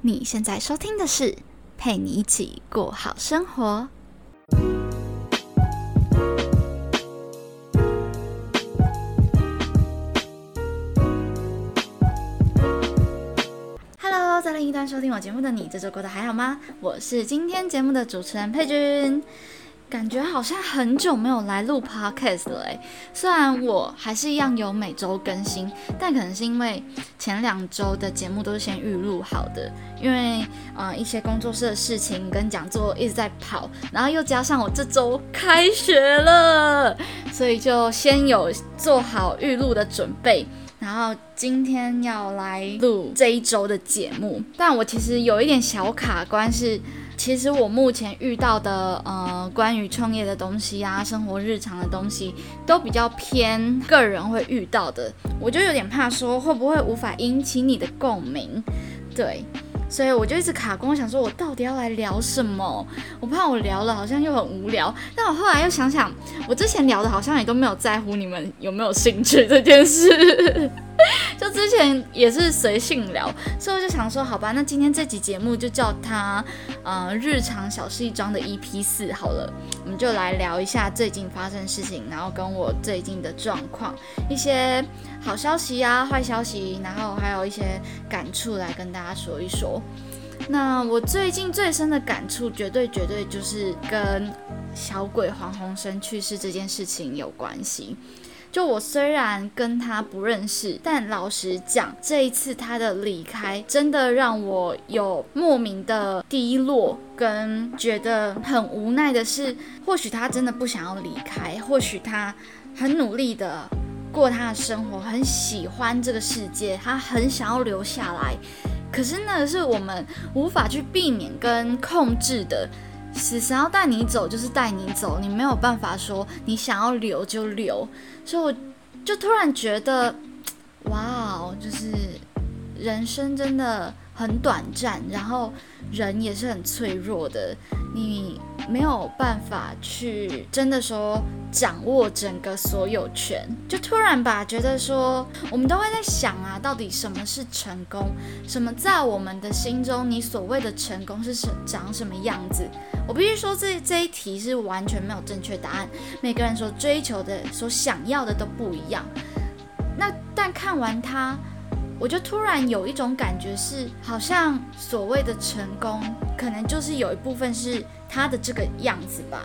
你现在收听的是陪你一起过好生活。Hello，在另一端收听我节目的你，这周过得还好吗？我是今天节目的主持人佩君。感觉好像很久没有来录 podcast 了哎，虽然我还是一样有每周更新，但可能是因为前两周的节目都是先预录好的，因为呃一些工作室的事情跟讲座一直在跑，然后又加上我这周开学了，所以就先有做好预录的准备，然后今天要来录这一周的节目，但我其实有一点小卡关是。其实我目前遇到的呃关于创业的东西啊，生活日常的东西，都比较偏个人会遇到的，我就有点怕说会不会无法引起你的共鸣，对。所以我就一直卡关，想说我到底要来聊什么？我怕我聊了好像又很无聊。但我后来又想想，我之前聊的好像也都没有在乎你们有没有兴趣这件事，就之前也是随性聊。所以我就想说，好吧，那今天这集节目就叫它呃日常小事一桩的 EP 四好了。我们就来聊一下最近发生的事情，然后跟我最近的状况，一些好消息呀、坏消息，然后还有一些感触来跟大家说一说。那我最近最深的感触，绝对绝对就是跟小鬼黄鸿生去世这件事情有关系。就我虽然跟他不认识，但老实讲，这一次他的离开，真的让我有莫名的低落，跟觉得很无奈的是，或许他真的不想要离开，或许他很努力的过他的生活，很喜欢这个世界，他很想要留下来。可是那是我们无法去避免跟控制的，死神要带你走就是带你走，你没有办法说你想要留就留。所以我就突然觉得，哇哦，就是人生真的很短暂，然后人也是很脆弱的，你。没有办法去真的说掌握整个所有权，就突然吧，觉得说我们都会在想啊，到底什么是成功？什么在我们的心中，你所谓的成功是什长什么样子？我必须说，这这一题是完全没有正确答案，每个人所追求的、所想要的都不一样。那但看完它。我就突然有一种感觉，是好像所谓的成功，可能就是有一部分是他的这个样子吧。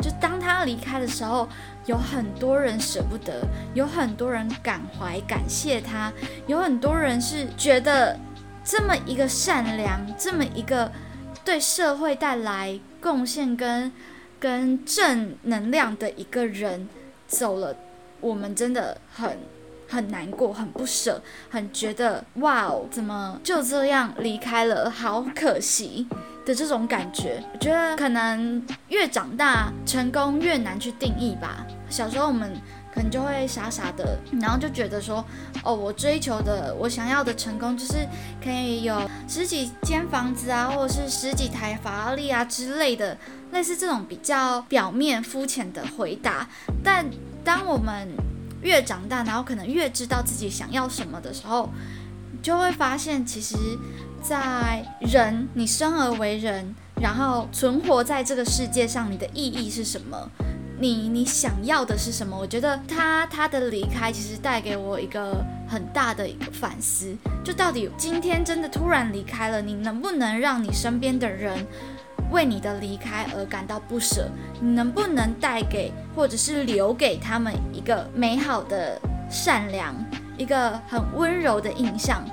就当他离开的时候，有很多人舍不得，有很多人感怀感谢他，有很多人是觉得这么一个善良、这么一个对社会带来贡献跟跟正能量的一个人走了，我们真的很。很难过，很不舍，很觉得哇哦，怎么就这样离开了，好可惜的这种感觉。我觉得可能越长大，成功越难去定义吧。小时候我们可能就会傻傻的，然后就觉得说，哦，我追求的，我想要的成功就是可以有十几间房子啊，或者是十几台法拉利啊之类的，类似这种比较表面肤浅的回答。但当我们越长大，然后可能越知道自己想要什么的时候，就会发现，其实，在人，你生而为人，然后存活在这个世界上，你的意义是什么？你你想要的是什么？我觉得他他的离开，其实带给我一个很大的一个反思，就到底今天真的突然离开了，你能不能让你身边的人？为你的离开而感到不舍，你能不能带给或者是留给他们一个美好的、善良、一个很温柔的印象？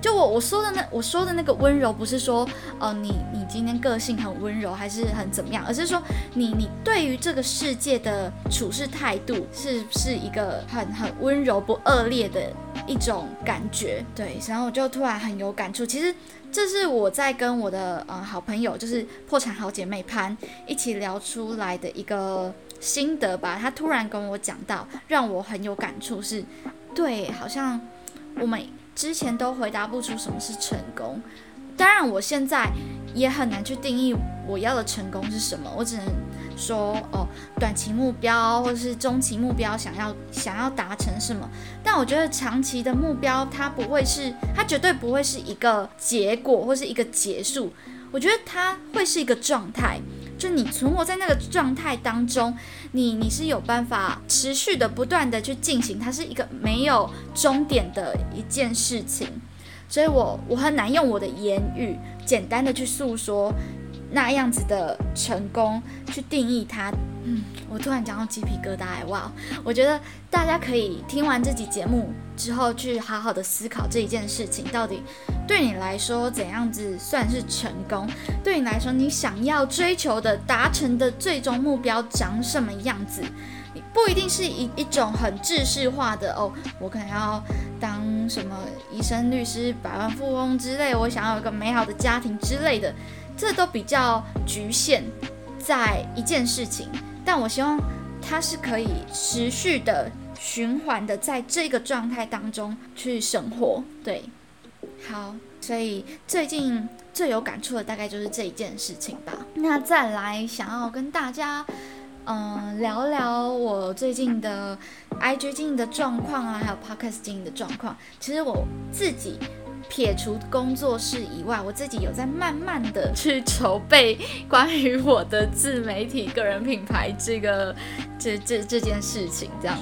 就我我说的那我说的那个温柔，不是说哦你你今天个性很温柔还是很怎么样，而是说你你对于这个世界的处事态度是是一个很很温柔不恶劣的一种感觉。对，然后我就突然很有感触，其实。这是我在跟我的呃好朋友，就是破产好姐妹潘一起聊出来的一个心得吧。她突然跟我讲到，让我很有感触，是对，好像我们之前都回答不出什么是成功。当然，我现在也很难去定义我要的成功是什么，我只能说哦，短期目标或者是中期目标想要想要达成什么，但我觉得长期的目标它不会是，它绝对不会是一个结果或是一个结束，我觉得它会是一个状态，就你存活在那个状态当中，你你是有办法持续的不断的去进行，它是一个没有终点的一件事情，所以我我很难用我的言语简单的去诉说。那样子的成功去定义它，嗯，我突然讲到鸡皮疙瘩，哇！我觉得大家可以听完这集节目之后，去好好的思考这一件事情，到底对你来说怎样子算是成功？对你来说，你想要追求的、达成的最终目标长什么样子？你不一定是一一种很制式化的哦，我可能要当什么医生、律师、百万富翁之类，我想要有一个美好的家庭之类的。这都比较局限在一件事情，但我希望它是可以持续的循环的，在这个状态当中去生活。对，好，所以最近最有感触的大概就是这一件事情吧。那再来想要跟大家嗯聊聊我最近的 IG 经营的状况啊，还有 Podcast 经营的状况。其实我自己。撇除工作室以外，我自己有在慢慢的去筹备关于我的自媒体个人品牌这个这这这件事情，这样，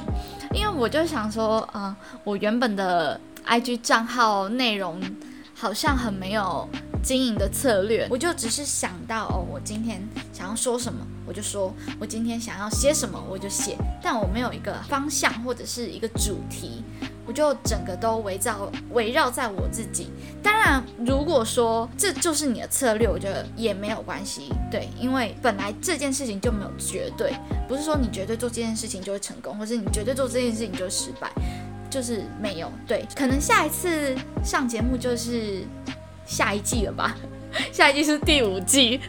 因为我就想说，啊，我原本的 IG 账号内容好像很没有经营的策略，我就只是想到，哦，我今天想要说什么，我就说，我今天想要写什么，我就写，但我没有一个方向或者是一个主题。我就整个都围绕围绕在我自己。当然，如果说这就是你的策略，我觉得也没有关系。对，因为本来这件事情就没有绝对，不是说你绝对做这件事情就会成功，或是你绝对做这件事情就失败，就是没有。对，可能下一次上节目就是下一季了吧？下一季是第五季，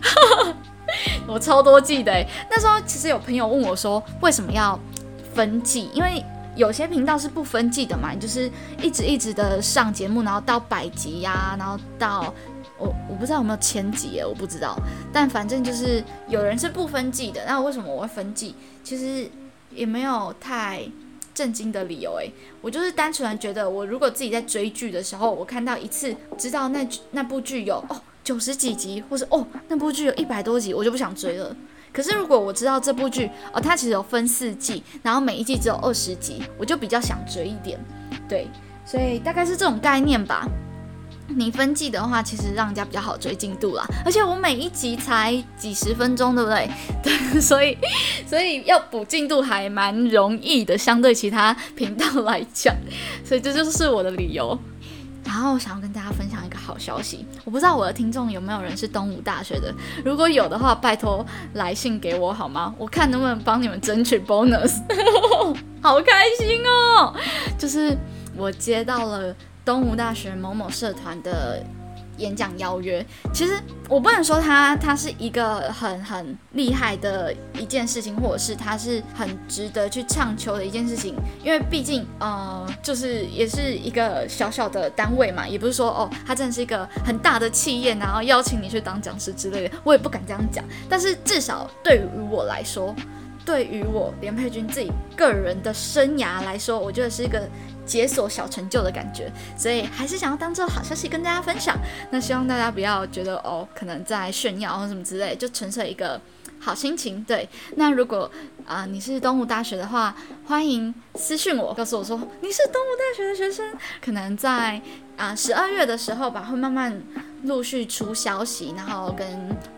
我超多季的。那时候其实有朋友问我说，为什么要分季？因为有些频道是不分季的嘛，就是一直一直的上节目，然后到百集呀，然后到我我不知道有没有千集耶，我不知道，但反正就是有人是不分季的。那为什么我会分季？其实也没有太震惊的理由诶，我就是单纯的觉得，我如果自己在追剧的时候，我看到一次知道那那部剧有哦九十几集，或是哦那部剧有一百多集，我就不想追了。可是如果我知道这部剧哦，它其实有分四季，然后每一季只有二十集，我就比较想追一点，对，所以大概是这种概念吧。你分季的话，其实让人家比较好追进度啦。而且我每一集才几十分钟，对不对？对，所以所以要补进度还蛮容易的，相对其他频道来讲，所以这就是我的理由。然后想要跟大家分享一个好消息，我不知道我的听众有没有人是东吴大学的，如果有的话，拜托来信给我好吗？我看能不能帮你们争取 bonus，好开心哦！就是我接到了东吴大学某某社团的。演讲邀约，其实我不能说它它是一个很很厉害的一件事情，或者是它是很值得去唱求的一件事情，因为毕竟呃，就是也是一个小小的单位嘛，也不是说哦，它真的是一个很大的企业，然后邀请你去当讲师之类的，我也不敢这样讲。但是至少对于我来说，对于我连佩君自己个人的生涯来说，我觉得是一个。解锁小成就的感觉，所以还是想要当做好消息跟大家分享。那希望大家不要觉得哦，可能在炫耀或什么之类，就纯粹一个好心情。对，那如果啊你是东吴大学的话，欢迎私信我，告诉我说你是东吴大学的学生。可能在啊十二月的时候吧，会慢慢陆续出消息，然后跟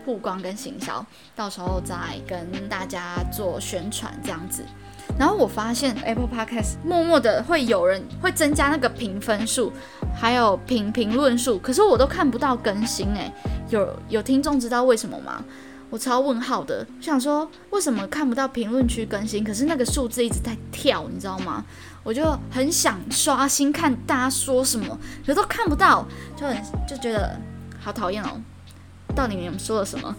曝光跟行销，到时候再跟大家做宣传这样子。然后我发现 Apple Podcast 默默的会有人会增加那个评分数，还有评评论数，可是我都看不到更新诶。有有听众知道为什么吗？我超问号的，想说为什么看不到评论区更新，可是那个数字一直在跳，你知道吗？我就很想刷新看大家说什么，可是都看不到，就很就觉得好讨厌哦。到底你们说了什么？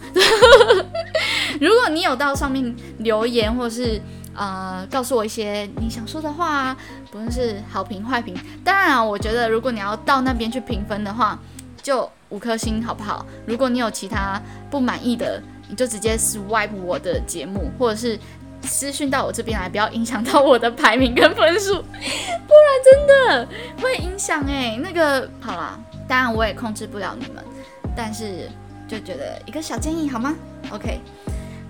如果你有到上面留言或是。呃，告诉我一些你想说的话，不论是好评坏评。当然啊，我觉得如果你要到那边去评分的话，就五颗星好不好？如果你有其他不满意的你就直接 swipe 我的节目，或者是私讯到我这边来，不要影响到我的排名跟分数，不然真的会影响哎。那个好啦，当然我也控制不了你们，但是就觉得一个小建议好吗？OK，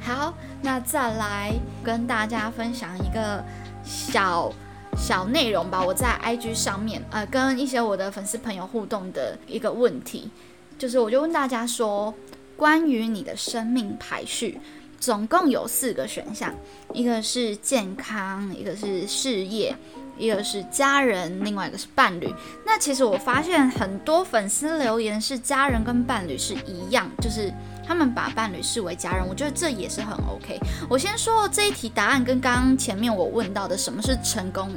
好，那再来跟大家分享一个小。小内容吧，我在 IG 上面，呃，跟一些我的粉丝朋友互动的一个问题，就是我就问大家说，关于你的生命排序，总共有四个选项，一个是健康，一个是事业，一个是家人，另外一个是伴侣。那其实我发现很多粉丝留言是家人跟伴侣是一样，就是。他们把伴侣视为家人，我觉得这也是很 OK。我先说这一题答案跟刚刚前面我问到的什么是成功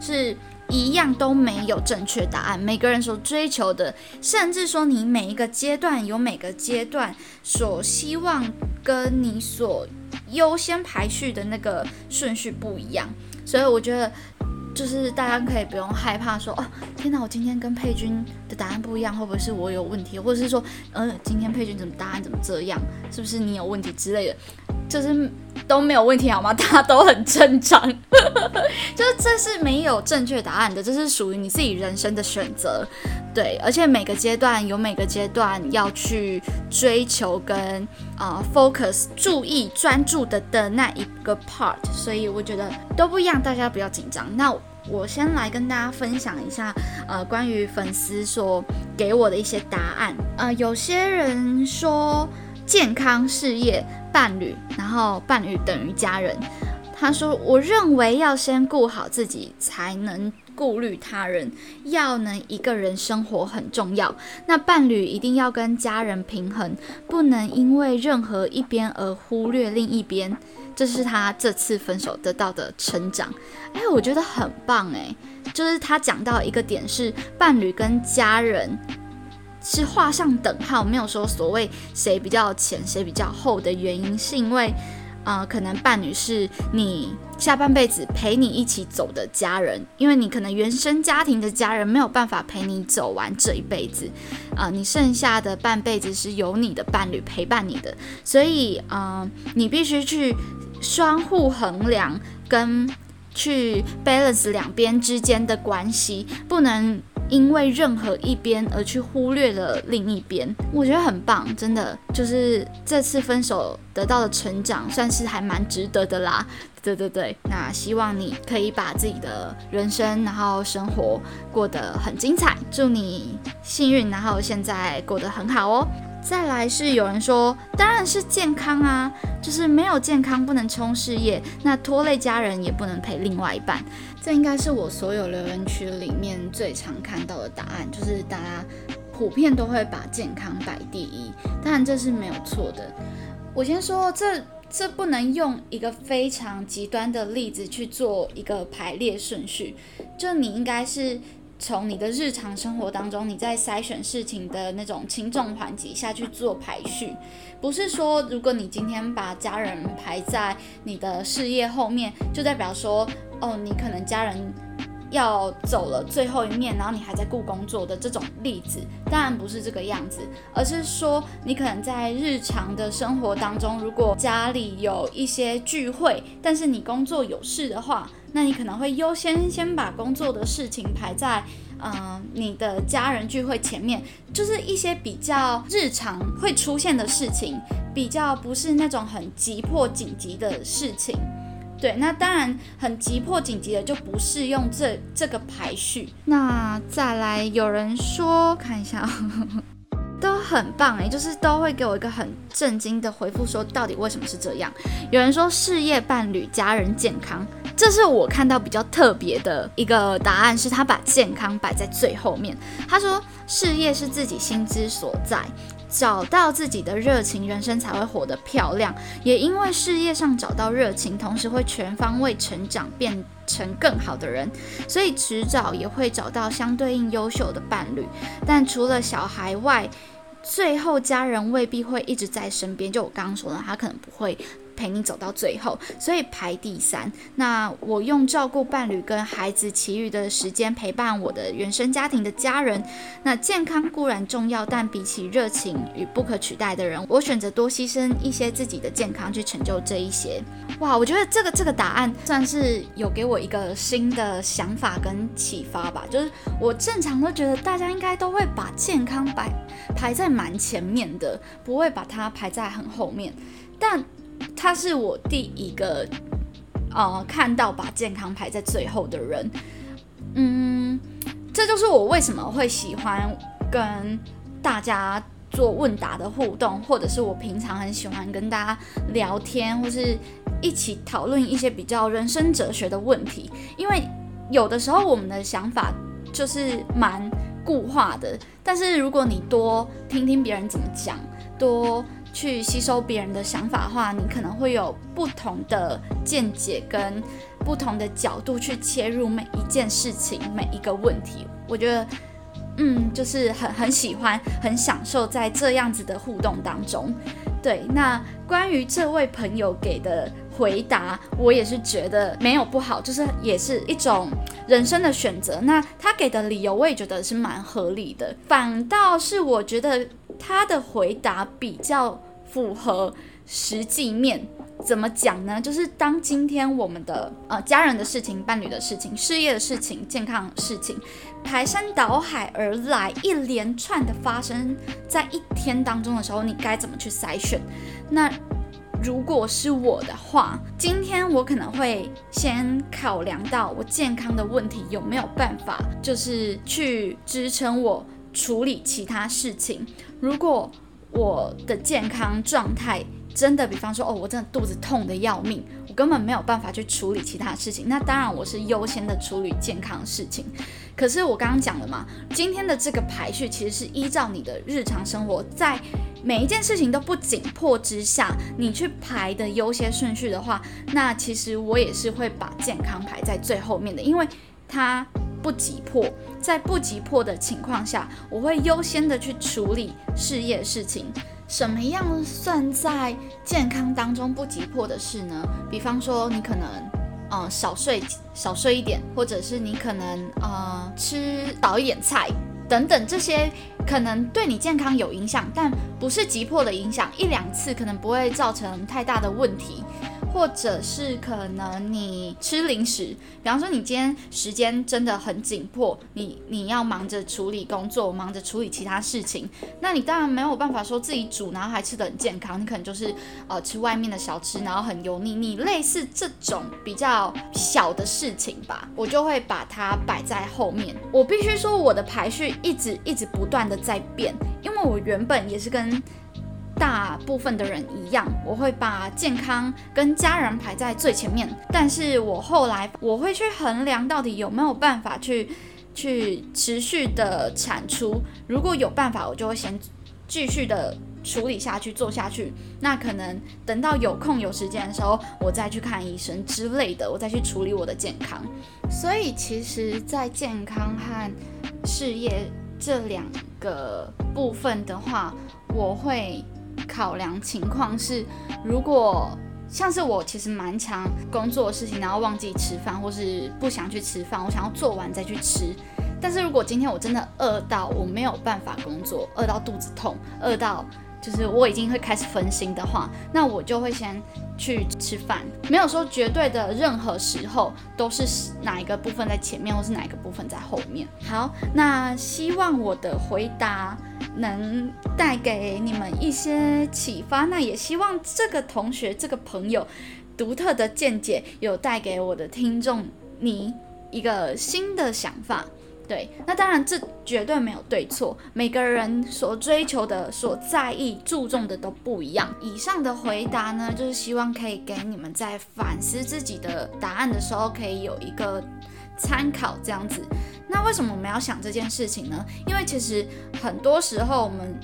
是一样，都没有正确答案。每个人所追求的，甚至说你每一个阶段有每个阶段所希望跟你所优先排序的那个顺序不一样，所以我觉得。就是大家可以不用害怕说哦，天哪，我今天跟佩君的答案不一样，会不会是我有问题？或者是说，呃，今天佩君怎么答案怎么这样？是不是你有问题之类的？就是都没有问题好吗？大家都很正常，就是这是没有正确答案的，这是属于你自己人生的选择，对。而且每个阶段有每个阶段要去追求跟啊 focus 注意专注的的那一个 part，所以我觉得都不一样，大家不要紧张。那我先来跟大家分享一下，呃，关于粉丝所给我的一些答案。呃，有些人说。健康、事业、伴侣，然后伴侣等于家人。他说：“我认为要先顾好自己，才能顾虑他人。要能一个人生活很重要，那伴侣一定要跟家人平衡，不能因为任何一边而忽略另一边。”这是他这次分手得到的成长。哎，我觉得很棒哎，就是他讲到一个点是伴侣跟家人。是画上等号，没有说所谓谁比较浅，谁比较厚的原因，是因为，呃，可能伴侣是你下半辈子陪你一起走的家人，因为你可能原生家庭的家人没有办法陪你走完这一辈子，啊，你剩下的半辈子是由你的伴侣陪伴你的，所以，嗯，你必须去双互衡量，跟去 balance 两边之间的关系，不能。因为任何一边而去忽略了另一边，我觉得很棒，真的就是这次分手得到的成长，算是还蛮值得的啦。对对对，那希望你可以把自己的人生，然后生活过得很精彩，祝你幸运，然后现在过得很好哦。再来是有人说，当然是健康啊，就是没有健康不能冲事业，那拖累家人也不能陪另外一半。这应该是我所有留言区里面最常看到的答案，就是大家普遍都会把健康摆第一。当然这是没有错的。我先说，这这不能用一个非常极端的例子去做一个排列顺序，就你应该是。从你的日常生活当中，你在筛选事情的那种轻重缓急下去做排序，不是说如果你今天把家人排在你的事业后面，就代表说，哦，你可能家人要走了最后一面，然后你还在顾工作的这种例子，当然不是这个样子，而是说你可能在日常的生活当中，如果家里有一些聚会，但是你工作有事的话。那你可能会优先先把工作的事情排在，嗯，你的家人聚会前面，就是一些比较日常会出现的事情，比较不是那种很急迫紧急的事情。对，那当然很急迫紧急的就不适用这这个排序。那再来有人说，看一下。都很棒诶，就是都会给我一个很震惊的回复，说到底为什么是这样？有人说事业、伴侣、家人、健康，这是我看到比较特别的一个答案，是他把健康摆在最后面。他说事业是自己心之所在，找到自己的热情，人生才会活得漂亮。也因为事业上找到热情，同时会全方位成长，变成更好的人，所以迟早也会找到相对应优秀的伴侣。但除了小孩外，最后，家人未必会一直在身边。就我刚刚说的，他可能不会陪你走到最后，所以排第三。那我用照顾伴侣跟孩子其余的时间陪伴我的原生家庭的家人。那健康固然重要，但比起热情与不可取代的人，我选择多牺牲一些自己的健康去成就这一些。哇，我觉得这个这个答案算是有给我一个新的想法跟启发吧。就是我正常都觉得大家应该都会把健康摆排在蛮前面的，不会把它排在很后面。但他是我第一个呃看到把健康排在最后的人。嗯，这就是我为什么会喜欢跟大家。做问答的互动，或者是我平常很喜欢跟大家聊天，或是一起讨论一些比较人生哲学的问题。因为有的时候我们的想法就是蛮固化的，但是如果你多听听别人怎么讲，多去吸收别人的想法的话，你可能会有不同的见解跟不同的角度去切入每一件事情、每一个问题。我觉得。嗯，就是很很喜欢，很享受在这样子的互动当中。对，那关于这位朋友给的回答，我也是觉得没有不好，就是也是一种人生的选择。那他给的理由，我也觉得是蛮合理的。反倒是我觉得他的回答比较符合实际面。怎么讲呢？就是当今天我们的呃家人的事情、伴侣的事情、事业的事情、健康事情排山倒海而来，一连串的发生在一天当中的时候，你该怎么去筛选？那如果是我的话，今天我可能会先考量到我健康的问题有没有办法，就是去支撑我处理其他事情。如果我的健康状态，真的，比方说，哦，我真的肚子痛的要命，我根本没有办法去处理其他事情。那当然，我是优先的处理健康事情。可是我刚刚讲了嘛，今天的这个排序其实是依照你的日常生活，在每一件事情都不紧迫之下，你去排的优先顺序的话，那其实我也是会把健康排在最后面的，因为它不急迫。在不急迫的情况下，我会优先的去处理事业事情。什么样算在健康当中不急迫的事呢？比方说，你可能，呃，少睡少睡一点，或者是你可能，呃，吃少一点菜等等，这些可能对你健康有影响，但不是急迫的影响，一两次可能不会造成太大的问题。或者是可能你吃零食，比方说你今天时间真的很紧迫，你你要忙着处理工作，忙着处理其他事情，那你当然没有办法说自己煮，然后还吃的很健康，你可能就是呃吃外面的小吃，然后很油腻腻，类似这种比较小的事情吧，我就会把它摆在后面。我必须说我的排序一直一直不断的在变，因为我原本也是跟。大部分的人一样，我会把健康跟家人排在最前面。但是我后来我会去衡量到底有没有办法去去持续的产出。如果有办法，我就会先继续的处理下去做下去。那可能等到有空有时间的时候，我再去看医生之类的，我再去处理我的健康。所以其实，在健康和事业这两个部分的话，我会。考量情况是，如果像是我其实蛮强工作的事情，然后忘记吃饭，或是不想去吃饭，我想要做完再去吃。但是如果今天我真的饿到我没有办法工作，饿到肚子痛，饿到。就是我已经会开始分心的话，那我就会先去吃饭，没有说绝对的任何时候都是哪一个部分在前面，或是哪一个部分在后面。好，那希望我的回答能带给你们一些启发，那也希望这个同学、这个朋友独特的见解有带给我的听众你一个新的想法。对，那当然这绝对没有对错，每个人所追求的、所在意、注重的都不一样。以上的回答呢，就是希望可以给你们在反思自己的答案的时候，可以有一个参考。这样子，那为什么我们要想这件事情呢？因为其实很多时候我们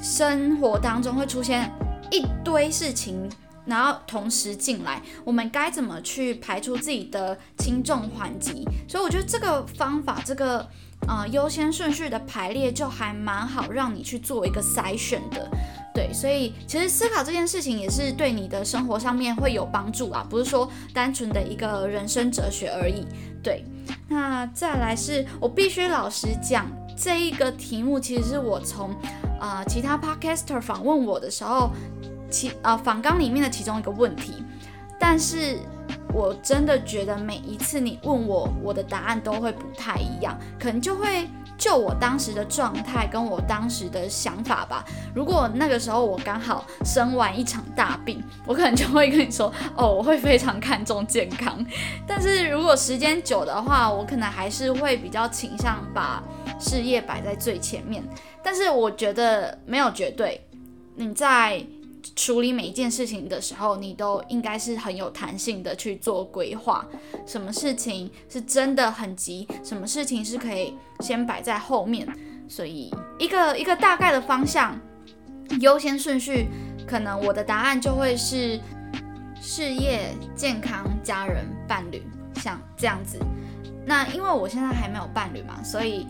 生活当中会出现一堆事情。然后同时进来，我们该怎么去排除自己的轻重缓急？所以我觉得这个方法，这个呃优先顺序的排列就还蛮好，让你去做一个筛选的。对，所以其实思考这件事情也是对你的生活上面会有帮助啊，不是说单纯的一个人生哲学而已。对，那再来是我必须老实讲，这一个题目其实是我从啊其他 podcaster 访问我的时候，其啊访纲里面的其中一个问题，但是我真的觉得每一次你问我，我的答案都会不太一样，可能就会。就我当时的状态跟我当时的想法吧，如果那个时候我刚好生完一场大病，我可能就会跟你说，哦，我会非常看重健康。但是如果时间久的话，我可能还是会比较倾向把事业摆在最前面。但是我觉得没有绝对，你在。处理每一件事情的时候，你都应该是很有弹性的去做规划。什么事情是真的很急，什么事情是可以先摆在后面。所以一个一个大概的方向，优先顺序，可能我的答案就会是事业、健康、家人、伴侣，像这样子。那因为我现在还没有伴侣嘛，所以。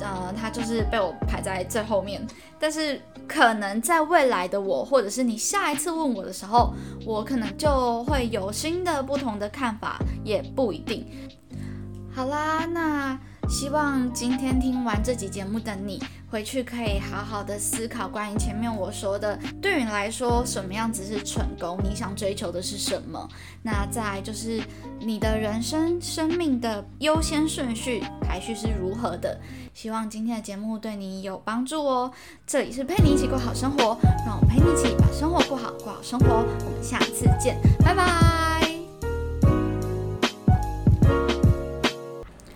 呃，他就是被我排在最后面，但是可能在未来的我，或者是你下一次问我的时候，我可能就会有新的不同的看法，也不一定。好啦，那希望今天听完这集节目的你。回去可以好好的思考关于前面我说的，对你来说什么样子是成功？你想追求的是什么？那再就是你的人生生命的优先顺序排序是如何的？希望今天的节目对你有帮助哦。这里是陪你一起过好生活，让我陪你一起把生活过好，过好生活。我们下次见，拜拜。